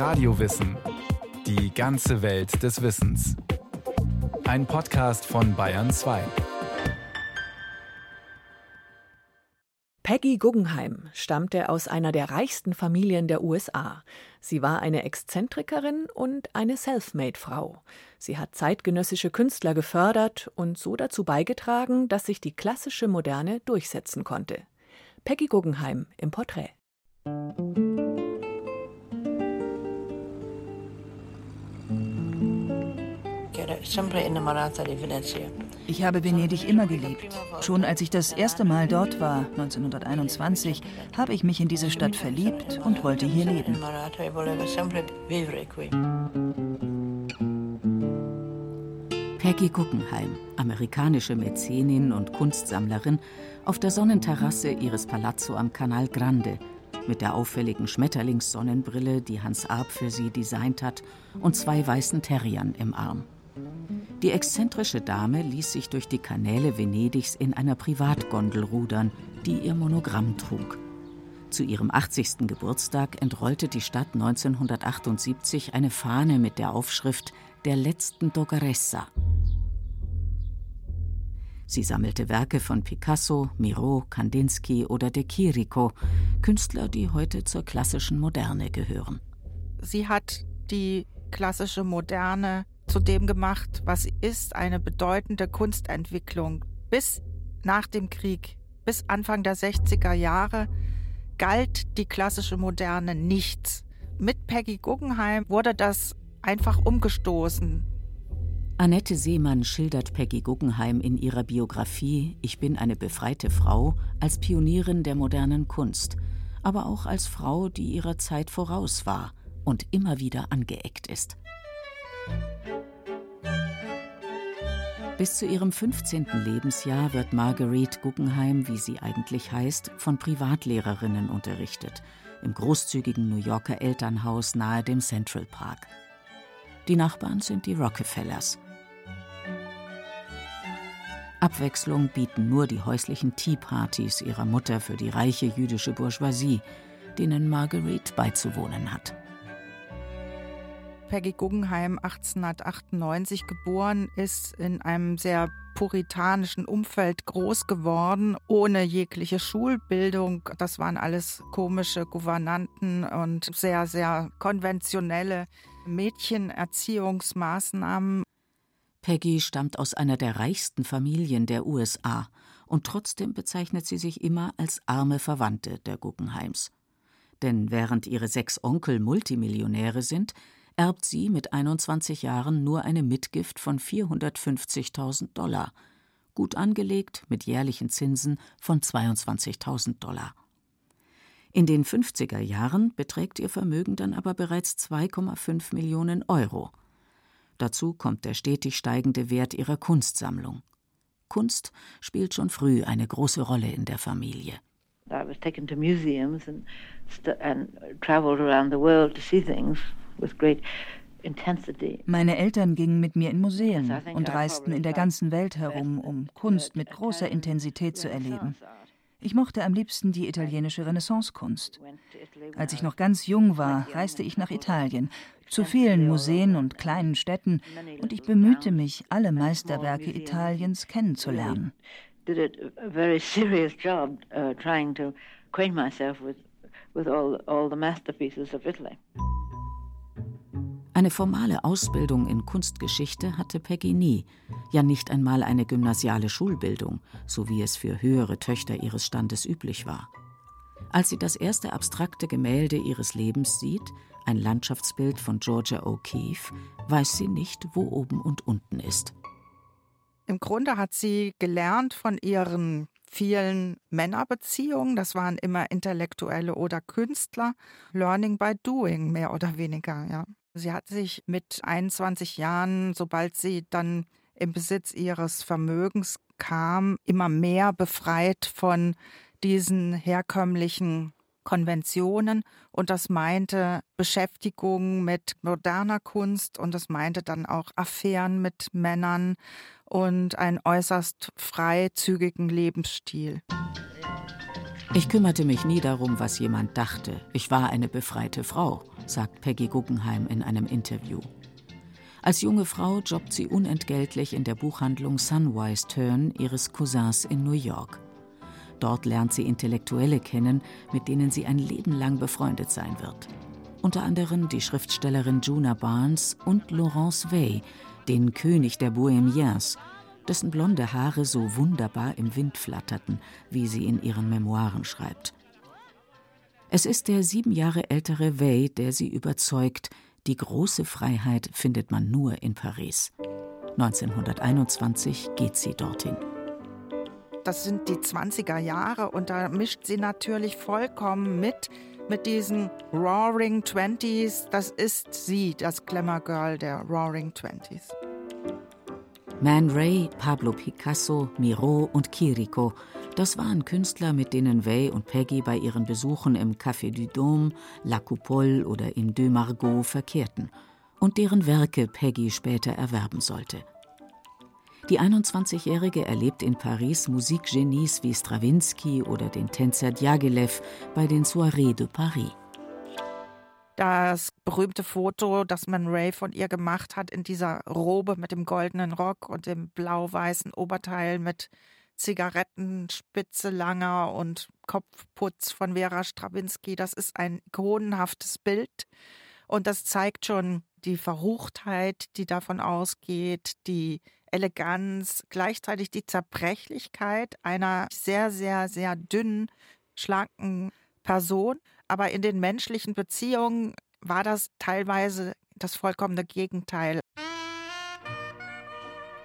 Radiowissen. Die ganze Welt des Wissens. Ein Podcast von Bayern 2. Peggy Guggenheim stammte aus einer der reichsten Familien der USA. Sie war eine Exzentrikerin und eine Selfmade-Frau. Sie hat zeitgenössische Künstler gefördert und so dazu beigetragen, dass sich die klassische Moderne durchsetzen konnte. Peggy Guggenheim im Porträt. Ich habe Venedig immer geliebt. Schon als ich das erste Mal dort war, 1921, habe ich mich in diese Stadt verliebt und wollte hier leben. Peggy Guggenheim, amerikanische Mäzenin und Kunstsammlerin, auf der Sonnenterrasse ihres Palazzo am Canal Grande, mit der auffälligen Schmetterlingssonnenbrille, die Hans Arp für sie designt hat, und zwei weißen Terriern im Arm. Die exzentrische Dame ließ sich durch die Kanäle Venedigs in einer Privatgondel rudern, die ihr Monogramm trug. Zu ihrem 80. Geburtstag entrollte die Stadt 1978 eine Fahne mit der Aufschrift Der letzten Dogaressa. Sie sammelte Werke von Picasso, Miro, Kandinsky oder De Chirico, Künstler, die heute zur klassischen Moderne gehören. Sie hat die klassische Moderne zu dem gemacht, was sie ist, eine bedeutende Kunstentwicklung. Bis nach dem Krieg, bis Anfang der 60er Jahre, galt die klassische Moderne nichts. Mit Peggy Guggenheim wurde das einfach umgestoßen. Annette Seemann schildert Peggy Guggenheim in ihrer Biografie Ich bin eine befreite Frau als Pionierin der modernen Kunst, aber auch als Frau, die ihrer Zeit voraus war und immer wieder angeeckt ist. Bis zu ihrem 15. Lebensjahr wird Marguerite Guggenheim, wie sie eigentlich heißt, von Privatlehrerinnen unterrichtet, im großzügigen New Yorker Elternhaus nahe dem Central Park. Die Nachbarn sind die Rockefellers. Abwechslung bieten nur die häuslichen Tea-Partys ihrer Mutter für die reiche jüdische Bourgeoisie, denen Marguerite beizuwohnen hat. Peggy Guggenheim 1898 geboren ist, in einem sehr puritanischen Umfeld groß geworden, ohne jegliche Schulbildung. Das waren alles komische Gouvernanten und sehr, sehr konventionelle Mädchenerziehungsmaßnahmen. Peggy stammt aus einer der reichsten Familien der USA und trotzdem bezeichnet sie sich immer als arme Verwandte der Guggenheims. Denn während ihre sechs Onkel Multimillionäre sind, erbt sie mit 21 Jahren nur eine Mitgift von 450.000 Dollar, gut angelegt mit jährlichen Zinsen von 22.000 Dollar. In den 50er Jahren beträgt ihr Vermögen dann aber bereits 2,5 Millionen Euro. Dazu kommt der stetig steigende Wert ihrer Kunstsammlung. Kunst spielt schon früh eine große Rolle in der Familie. I was taken to museums and, and traveled around the world to see things meine Eltern gingen mit mir in Museen und reisten in der ganzen Welt herum, um Kunst mit großer Intensität zu erleben. Ich mochte am liebsten die italienische Renaissancekunst. Als ich noch ganz jung war, reiste ich nach Italien, zu vielen Museen und kleinen Städten, und ich bemühte mich, alle Meisterwerke Italiens kennenzulernen. with all, all the masterpieces of Italy. Eine formale Ausbildung in Kunstgeschichte hatte Peggy nie, ja nicht einmal eine gymnasiale Schulbildung, so wie es für höhere Töchter ihres Standes üblich war. Als sie das erste abstrakte Gemälde ihres Lebens sieht, ein Landschaftsbild von Georgia O'Keeffe, weiß sie nicht, wo oben und unten ist. Im Grunde hat sie gelernt von ihren vielen Männerbeziehungen, das waren immer Intellektuelle oder Künstler, Learning by Doing mehr oder weniger, ja. Sie hat sich mit 21 Jahren, sobald sie dann im Besitz ihres Vermögens kam, immer mehr befreit von diesen herkömmlichen Konventionen und das meinte Beschäftigung mit moderner Kunst und das meinte dann auch Affären mit Männern und einen äußerst freizügigen Lebensstil. Ich kümmerte mich nie darum, was jemand dachte. Ich war eine befreite Frau, sagt Peggy Guggenheim in einem Interview. Als junge Frau jobbt sie unentgeltlich in der Buchhandlung Sunwise Turn ihres Cousins in New York. Dort lernt sie Intellektuelle kennen, mit denen sie ein Leben lang befreundet sein wird. Unter anderem die Schriftstellerin Juna Barnes und Laurence Wey, den König der Bohemiens, dessen blonde Haare so wunderbar im Wind flatterten, wie sie in ihren Memoiren schreibt. Es ist der sieben Jahre ältere Wey, der sie überzeugt, die große Freiheit findet man nur in Paris. 1921 geht sie dorthin. Das sind die 20er Jahre und da mischt sie natürlich vollkommen mit, mit diesen Roaring Twenties. Das ist sie, das Glamour Girl der Roaring Twenties. Man Ray, Pablo Picasso, Miro und Chirico. Das waren Künstler, mit denen Way und Peggy bei ihren Besuchen im Café du Dôme, La Coupole oder im Deux Margot verkehrten und deren Werke Peggy später erwerben sollte. Die 21-Jährige erlebt in Paris Musikgenies wie Stravinsky oder den Tänzer Diaghilev bei den Soirées de Paris das berühmte Foto, das man Ray von ihr gemacht hat, in dieser Robe mit dem goldenen Rock und dem blau-weißen Oberteil mit Zigarettenspitze langer und Kopfputz von Vera Strawinski. Das ist ein ikonenhaftes Bild und das zeigt schon die Verruchtheit, die davon ausgeht, die Eleganz, gleichzeitig die Zerbrechlichkeit einer sehr, sehr, sehr dünnen, schlanken Person aber in den menschlichen Beziehungen war das teilweise das vollkommene Gegenteil.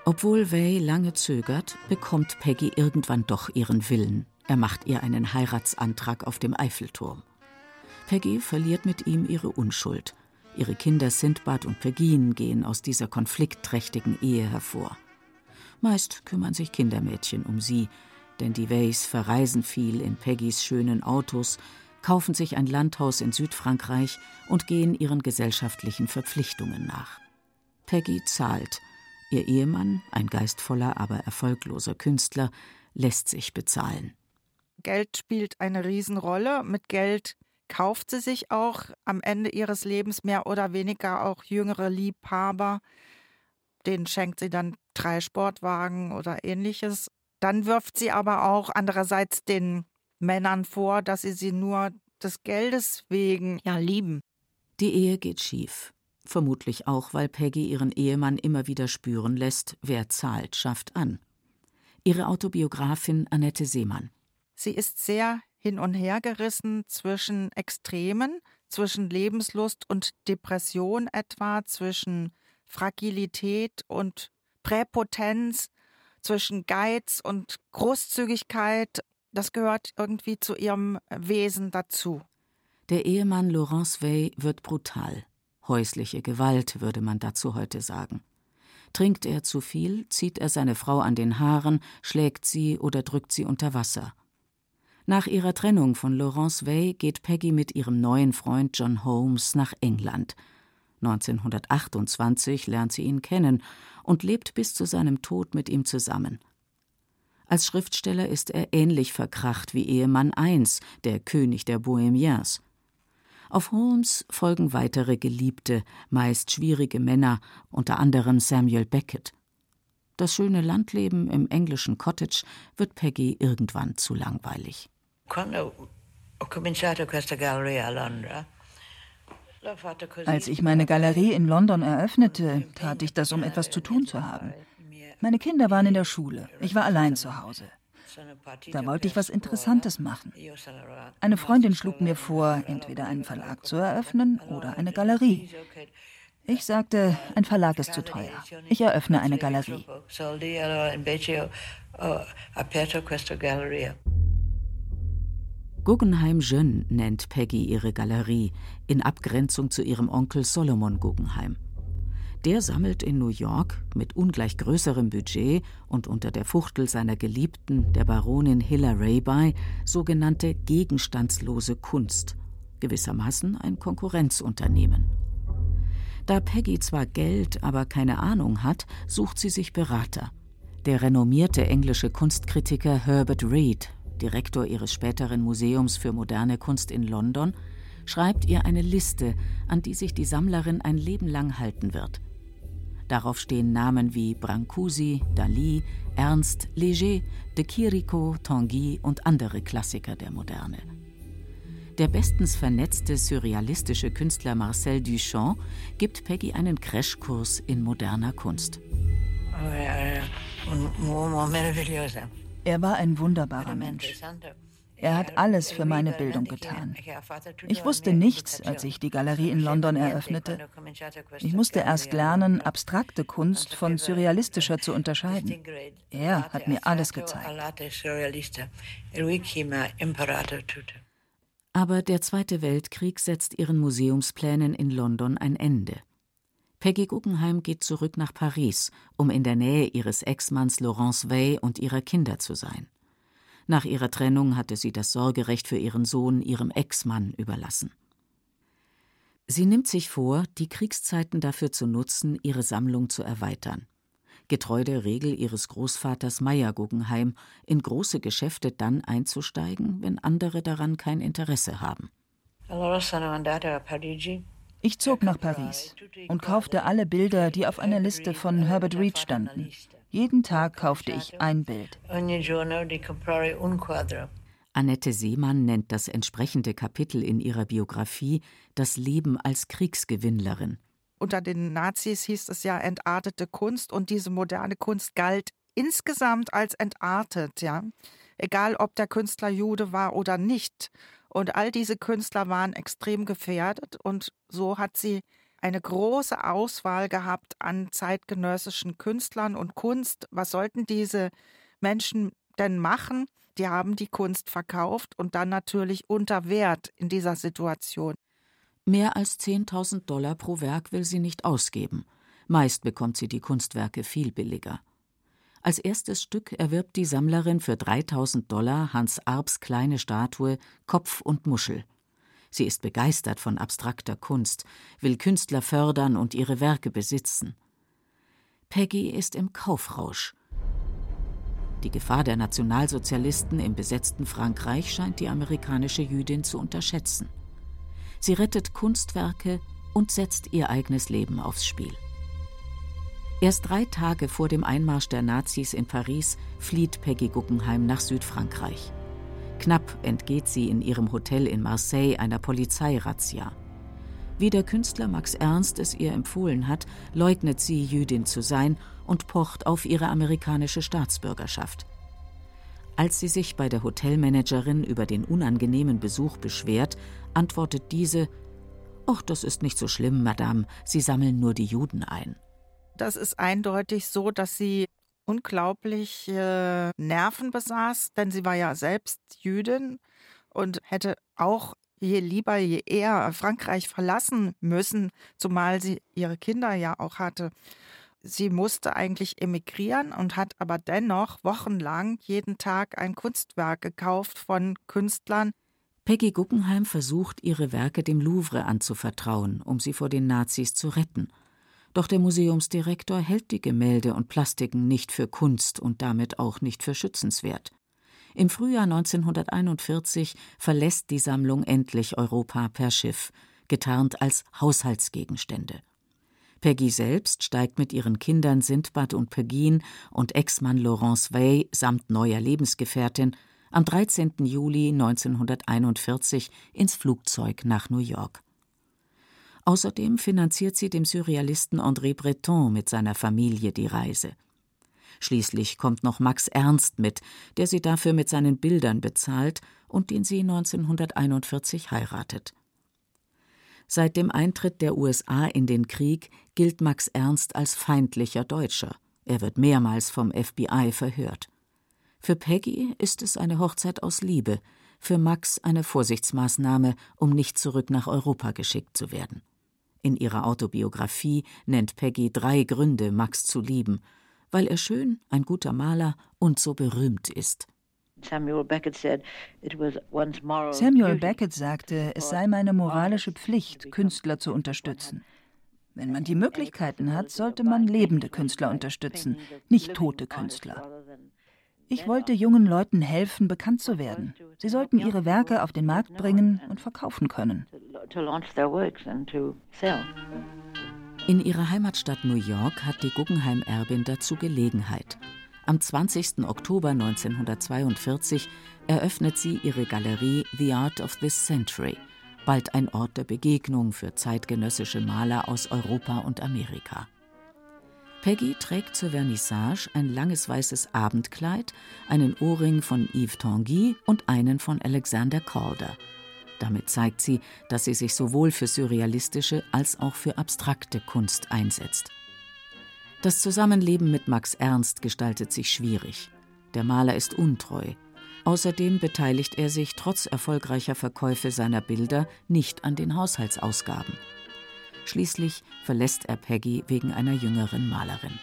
Obwohl Way lange zögert, bekommt Peggy irgendwann doch ihren Willen. Er macht ihr einen Heiratsantrag auf dem Eiffelturm. Peggy verliert mit ihm ihre Unschuld. Ihre Kinder Sindbad und Pegin gehen aus dieser konfliktträchtigen Ehe hervor. Meist kümmern sich Kindermädchen um sie, denn die Ways verreisen viel in Peggys schönen Autos, kaufen sich ein Landhaus in Südfrankreich und gehen ihren gesellschaftlichen Verpflichtungen nach. Peggy zahlt. Ihr Ehemann, ein geistvoller, aber erfolgloser Künstler, lässt sich bezahlen. Geld spielt eine Riesenrolle. Mit Geld kauft sie sich auch am Ende ihres Lebens mehr oder weniger auch jüngere Liebhaber. Denen schenkt sie dann drei Sportwagen oder ähnliches. Dann wirft sie aber auch andererseits den Männern vor, dass sie sie nur des Geldes wegen ja lieben. Die Ehe geht schief. Vermutlich auch, weil Peggy ihren Ehemann immer wieder spüren lässt, wer zahlt, schafft an. Ihre Autobiografin Annette Seemann. Sie ist sehr hin und her gerissen zwischen Extremen, zwischen Lebenslust und Depression etwa, zwischen Fragilität und Präpotenz, zwischen Geiz und Großzügigkeit das gehört irgendwie zu ihrem Wesen dazu. Der Ehemann Laurence Wey wird brutal. Häusliche Gewalt, würde man dazu heute sagen. Trinkt er zu viel, zieht er seine Frau an den Haaren, schlägt sie oder drückt sie unter Wasser. Nach ihrer Trennung von Laurence Wey geht Peggy mit ihrem neuen Freund John Holmes nach England. 1928 lernt sie ihn kennen und lebt bis zu seinem Tod mit ihm zusammen. Als Schriftsteller ist er ähnlich verkracht wie Ehemann I, der König der Bohemiens. Auf Holmes folgen weitere Geliebte, meist schwierige Männer, unter anderem Samuel Beckett. Das schöne Landleben im englischen Cottage wird Peggy irgendwann zu langweilig. Als ich meine Galerie in London eröffnete, tat ich das, um etwas zu tun zu haben. Meine Kinder waren in der Schule. Ich war allein zu Hause. Da wollte ich was Interessantes machen. Eine Freundin schlug mir vor, entweder einen Verlag zu eröffnen oder eine Galerie. Ich sagte, ein Verlag ist zu teuer. Ich eröffne eine Galerie. Guggenheim Jeune nennt Peggy ihre Galerie, in Abgrenzung zu ihrem Onkel Solomon Guggenheim. Der sammelt in New York mit ungleich größerem Budget und unter der Fuchtel seiner Geliebten, der Baronin Hilla Raby, sogenannte gegenstandslose Kunst, gewissermaßen ein Konkurrenzunternehmen. Da Peggy zwar Geld, aber keine Ahnung hat, sucht sie sich Berater. Der renommierte englische Kunstkritiker Herbert Reed Direktor ihres späteren Museums für moderne Kunst in London, schreibt ihr eine Liste, an die sich die Sammlerin ein Leben lang halten wird. Darauf stehen Namen wie Brancusi, Dali, Ernst, Léger, de Chirico, Tanguy und andere Klassiker der Moderne. Der bestens vernetzte surrealistische Künstler Marcel Duchamp gibt Peggy einen Crashkurs in moderner Kunst. Er war ein wunderbarer Mensch. Er hat alles für meine Bildung getan. Ich wusste nichts, als ich die Galerie in London eröffnete. Ich musste erst lernen, abstrakte Kunst von surrealistischer zu unterscheiden. Er hat mir alles gezeigt. Aber der Zweite Weltkrieg setzt ihren Museumsplänen in London ein Ende. Peggy Guggenheim geht zurück nach Paris, um in der Nähe ihres Ex-Manns Laurence Way und ihrer Kinder zu sein. Nach ihrer Trennung hatte sie das Sorgerecht für ihren Sohn ihrem Ex-Mann überlassen. Sie nimmt sich vor, die Kriegszeiten dafür zu nutzen, ihre Sammlung zu erweitern. Getreu der Regel ihres Großvaters Meyer Guggenheim, in große Geschäfte dann einzusteigen, wenn andere daran kein Interesse haben. Ich zog nach Paris und kaufte alle Bilder, die auf einer Liste von Herbert Reed standen. Jeden Tag kaufte ich ein Bild. Annette Seemann nennt das entsprechende Kapitel in ihrer Biografie Das Leben als Kriegsgewinnlerin. Unter den Nazis hieß es ja entartete Kunst und diese moderne Kunst galt insgesamt als entartet, ja. Egal ob der Künstler Jude war oder nicht. Und all diese Künstler waren extrem gefährdet und so hat sie eine große Auswahl gehabt an zeitgenössischen Künstlern und Kunst. Was sollten diese Menschen denn machen? Die haben die Kunst verkauft und dann natürlich unter Wert in dieser Situation. Mehr als 10.000 Dollar pro Werk will sie nicht ausgeben. Meist bekommt sie die Kunstwerke viel billiger. Als erstes Stück erwirbt die Sammlerin für 3000 Dollar Hans Arps kleine Statue Kopf und Muschel. Sie ist begeistert von abstrakter Kunst, will Künstler fördern und ihre Werke besitzen. Peggy ist im Kaufrausch. Die Gefahr der Nationalsozialisten im besetzten Frankreich scheint die amerikanische Jüdin zu unterschätzen. Sie rettet Kunstwerke und setzt ihr eigenes Leben aufs Spiel. Erst drei Tage vor dem Einmarsch der Nazis in Paris flieht Peggy Guggenheim nach Südfrankreich. Knapp entgeht sie in ihrem Hotel in Marseille einer Polizeirazzia. Wie der Künstler Max Ernst es ihr empfohlen hat, leugnet sie, Jüdin zu sein und pocht auf ihre amerikanische Staatsbürgerschaft. Als sie sich bei der Hotelmanagerin über den unangenehmen Besuch beschwert, antwortet diese: »Och, das ist nicht so schlimm, Madame, Sie sammeln nur die Juden ein. Das ist eindeutig so, dass sie unglaubliche Nerven besaß, denn sie war ja selbst Jüdin und hätte auch je lieber, je eher Frankreich verlassen müssen, zumal sie ihre Kinder ja auch hatte. Sie musste eigentlich emigrieren und hat aber dennoch wochenlang jeden Tag ein Kunstwerk gekauft von Künstlern. Peggy Guggenheim versucht, ihre Werke dem Louvre anzuvertrauen, um sie vor den Nazis zu retten. Doch der Museumsdirektor hält die Gemälde und Plastiken nicht für Kunst und damit auch nicht für schützenswert. Im Frühjahr 1941 verlässt die Sammlung endlich Europa per Schiff, getarnt als Haushaltsgegenstände. Peggy selbst steigt mit ihren Kindern Sindbad und Pegin und Ex-Mann Laurence Way samt neuer Lebensgefährtin am 13. Juli 1941 ins Flugzeug nach New York. Außerdem finanziert sie dem Surrealisten André Breton mit seiner Familie die Reise. Schließlich kommt noch Max Ernst mit, der sie dafür mit seinen Bildern bezahlt und den sie 1941 heiratet. Seit dem Eintritt der USA in den Krieg gilt Max Ernst als feindlicher Deutscher. Er wird mehrmals vom FBI verhört. Für Peggy ist es eine Hochzeit aus Liebe, für Max eine Vorsichtsmaßnahme, um nicht zurück nach Europa geschickt zu werden. In ihrer Autobiografie nennt Peggy drei Gründe, Max zu lieben, weil er schön, ein guter Maler und so berühmt ist. Samuel Beckett sagte, es sei meine moralische Pflicht, Künstler zu unterstützen. Wenn man die Möglichkeiten hat, sollte man lebende Künstler unterstützen, nicht tote Künstler. Ich wollte jungen Leuten helfen, bekannt zu werden. Sie sollten ihre Werke auf den Markt bringen und verkaufen können. In ihrer Heimatstadt New York hat die Guggenheim-Erbin dazu Gelegenheit. Am 20. Oktober 1942 eröffnet sie ihre Galerie The Art of This Century, bald ein Ort der Begegnung für zeitgenössische Maler aus Europa und Amerika. Peggy trägt zur Vernissage ein langes weißes Abendkleid, einen Ohrring von Yves Tanguy und einen von Alexander Calder. Damit zeigt sie, dass sie sich sowohl für surrealistische als auch für abstrakte Kunst einsetzt. Das Zusammenleben mit Max Ernst gestaltet sich schwierig. Der Maler ist untreu. Außerdem beteiligt er sich trotz erfolgreicher Verkäufe seiner Bilder nicht an den Haushaltsausgaben. Schließlich verlässt er Peggy wegen einer jüngeren Malerin.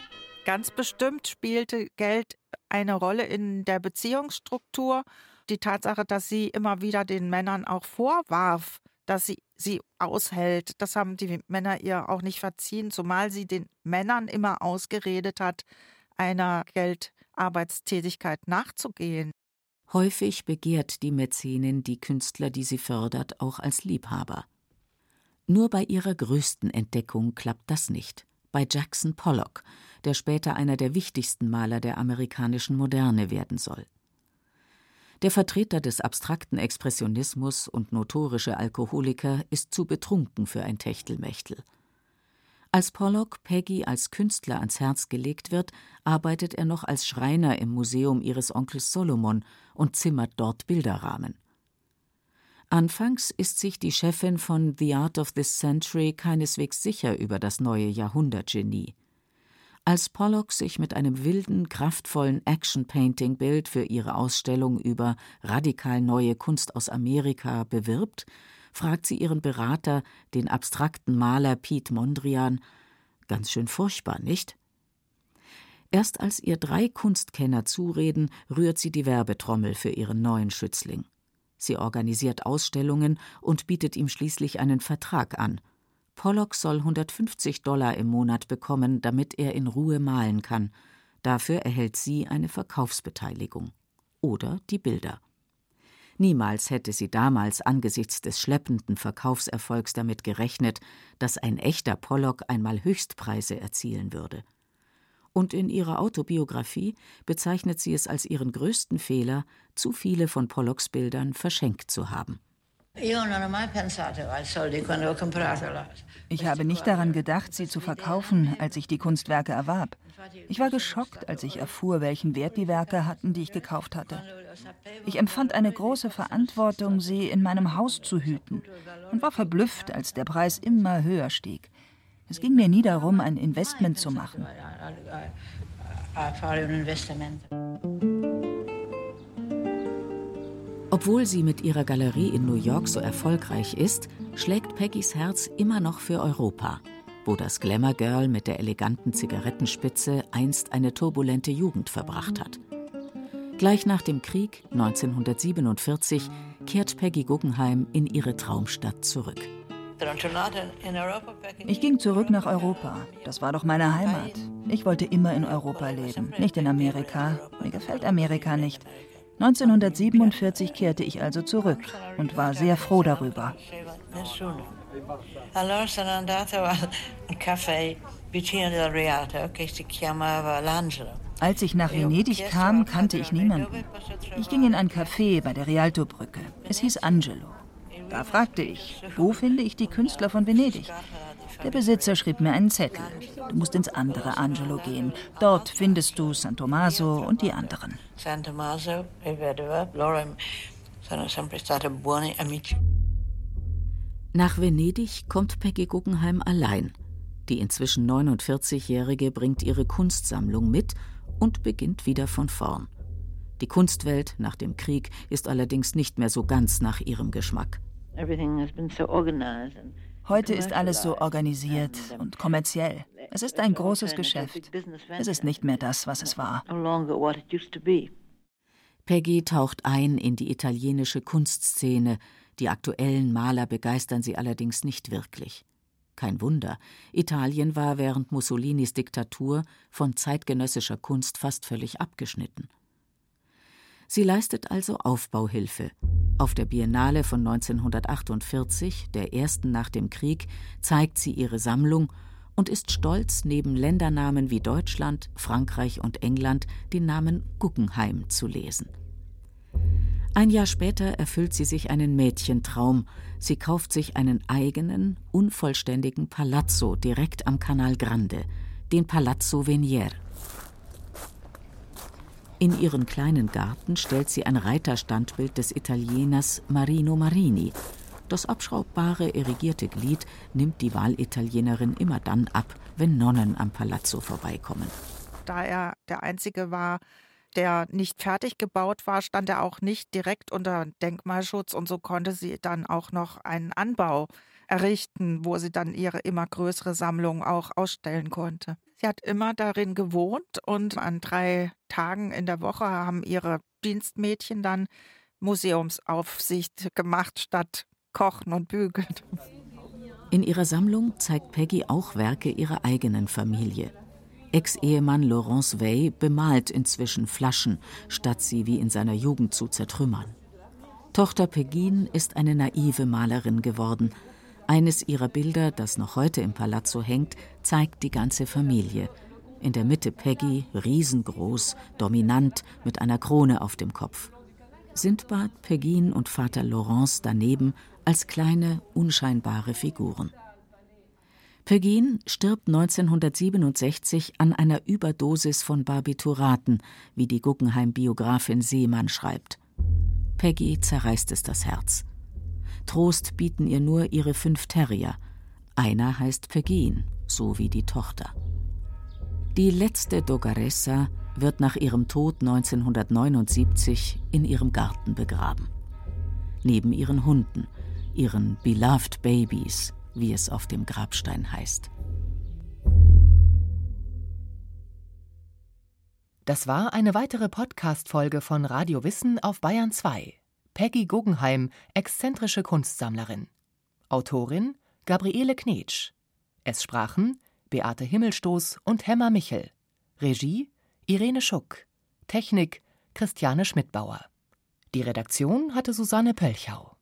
Ganz bestimmt spielte Geld eine Rolle in der Beziehungsstruktur. Die Tatsache, dass sie immer wieder den Männern auch vorwarf, dass sie sie aushält, das haben die Männer ihr auch nicht verziehen, zumal sie den Männern immer ausgeredet hat, einer Geldarbeitstätigkeit nachzugehen. Häufig begehrt die Mäzenin die Künstler, die sie fördert, auch als Liebhaber. Nur bei ihrer größten Entdeckung klappt das nicht. Bei Jackson Pollock, der später einer der wichtigsten Maler der amerikanischen Moderne werden soll. Der Vertreter des abstrakten Expressionismus und notorische Alkoholiker ist zu betrunken für ein Techtelmechtel. Als Pollock Peggy als Künstler ans Herz gelegt wird, arbeitet er noch als Schreiner im Museum ihres Onkels Solomon und zimmert dort Bilderrahmen. Anfangs ist sich die Chefin von The Art of This Century keineswegs sicher über das neue Jahrhundertgenie. Als Pollock sich mit einem wilden, kraftvollen Action-Painting-Bild für ihre Ausstellung über radikal neue Kunst aus Amerika bewirbt, fragt sie ihren Berater, den abstrakten Maler Pete Mondrian, ganz schön furchtbar, nicht? Erst als ihr drei Kunstkenner zureden, rührt sie die Werbetrommel für ihren neuen Schützling. Sie organisiert Ausstellungen und bietet ihm schließlich einen Vertrag an. Pollock soll 150 Dollar im Monat bekommen, damit er in Ruhe malen kann. Dafür erhält sie eine Verkaufsbeteiligung. Oder die Bilder. Niemals hätte sie damals angesichts des schleppenden Verkaufserfolgs damit gerechnet, dass ein echter Pollock einmal Höchstpreise erzielen würde und in ihrer Autobiografie bezeichnet sie es als ihren größten Fehler, zu viele von Pollocks Bildern verschenkt zu haben. Ich habe nicht daran gedacht, sie zu verkaufen, als ich die Kunstwerke erwarb. Ich war geschockt, als ich erfuhr, welchen Wert die Werke hatten, die ich gekauft hatte. Ich empfand eine große Verantwortung, sie in meinem Haus zu hüten und war verblüfft, als der Preis immer höher stieg. Es ging mir nie darum, ein Investment zu machen. Obwohl sie mit ihrer Galerie in New York so erfolgreich ist, schlägt Peggys Herz immer noch für Europa, wo das Glamour Girl mit der eleganten Zigarettenspitze einst eine turbulente Jugend verbracht hat. Gleich nach dem Krieg 1947 kehrt Peggy Guggenheim in ihre Traumstadt zurück. Ich ging zurück nach Europa. Das war doch meine Heimat. Ich wollte immer in Europa leben, nicht in Amerika. Mir gefällt Amerika nicht. 1947 kehrte ich also zurück und war sehr froh darüber. Als ich nach Venedig kam, kannte ich niemanden. Ich ging in ein Café bei der Rialto-Brücke. Es hieß Angelo. Da fragte ich, wo finde ich die Künstler von Venedig? Der Besitzer schrieb mir einen Zettel. Du musst ins andere Angelo gehen. Dort findest du San Tommaso und die anderen. San Tommaso Vedova, loro sono sempre state buoni amici. Nach Venedig kommt Peggy Guggenheim allein. Die inzwischen 49-Jährige bringt ihre Kunstsammlung mit und beginnt wieder von vorn. Die Kunstwelt nach dem Krieg ist allerdings nicht mehr so ganz nach ihrem Geschmack. Heute ist alles so organisiert und kommerziell. Es ist ein großes Geschäft. Es ist nicht mehr das, was es war. Peggy taucht ein in die italienische Kunstszene. Die aktuellen Maler begeistern sie allerdings nicht wirklich. Kein Wunder, Italien war während Mussolinis Diktatur von zeitgenössischer Kunst fast völlig abgeschnitten. Sie leistet also Aufbauhilfe. Auf der Biennale von 1948, der ersten nach dem Krieg, zeigt sie ihre Sammlung und ist stolz, neben Ländernamen wie Deutschland, Frankreich und England den Namen Guggenheim zu lesen. Ein Jahr später erfüllt sie sich einen Mädchentraum. Sie kauft sich einen eigenen, unvollständigen Palazzo direkt am Canal Grande, den Palazzo Venier. In ihren kleinen Garten stellt sie ein Reiterstandbild des Italieners Marino Marini. Das abschraubbare, erigierte Glied nimmt die Wahlitalienerin immer dann ab, wenn Nonnen am Palazzo vorbeikommen. Da er der Einzige war, der nicht fertig gebaut war, stand er auch nicht direkt unter Denkmalschutz und so konnte sie dann auch noch einen Anbau errichten, wo sie dann ihre immer größere Sammlung auch ausstellen konnte. Sie hat immer darin gewohnt und an drei Tagen in der Woche haben ihre Dienstmädchen dann Museumsaufsicht gemacht statt Kochen und Bügeln. In ihrer Sammlung zeigt Peggy auch Werke ihrer eigenen Familie. Ex-Ehemann Laurence Wey bemalt inzwischen Flaschen, statt sie wie in seiner Jugend zu zertrümmern. Tochter Pegin ist eine naive Malerin geworden, eines ihrer Bilder, das noch heute im Palazzo hängt, zeigt die ganze Familie. In der Mitte Peggy, riesengroß, dominant, mit einer Krone auf dem Kopf. Sindbad, Pegin und Vater Laurence daneben als kleine, unscheinbare Figuren. Pegin stirbt 1967 an einer Überdosis von Barbituraten, wie die Guggenheim-Biografin Seemann schreibt. Peggy zerreißt es das Herz. Trost bieten ihr nur ihre fünf Terrier. Einer heißt Pegin, so wie die Tochter. Die letzte Dogaressa wird nach ihrem Tod 1979 in ihrem Garten begraben. Neben ihren Hunden, ihren Beloved Babies, wie es auf dem Grabstein heißt. Das war eine weitere Podcast-Folge von Radio Wissen auf Bayern 2. Peggy Guggenheim, exzentrische Kunstsammlerin. Autorin Gabriele Knetsch. Es sprachen Beate Himmelstoß und Hemmer Michel. Regie Irene Schuck. Technik Christiane Schmidbauer. Die Redaktion hatte Susanne Pölchau.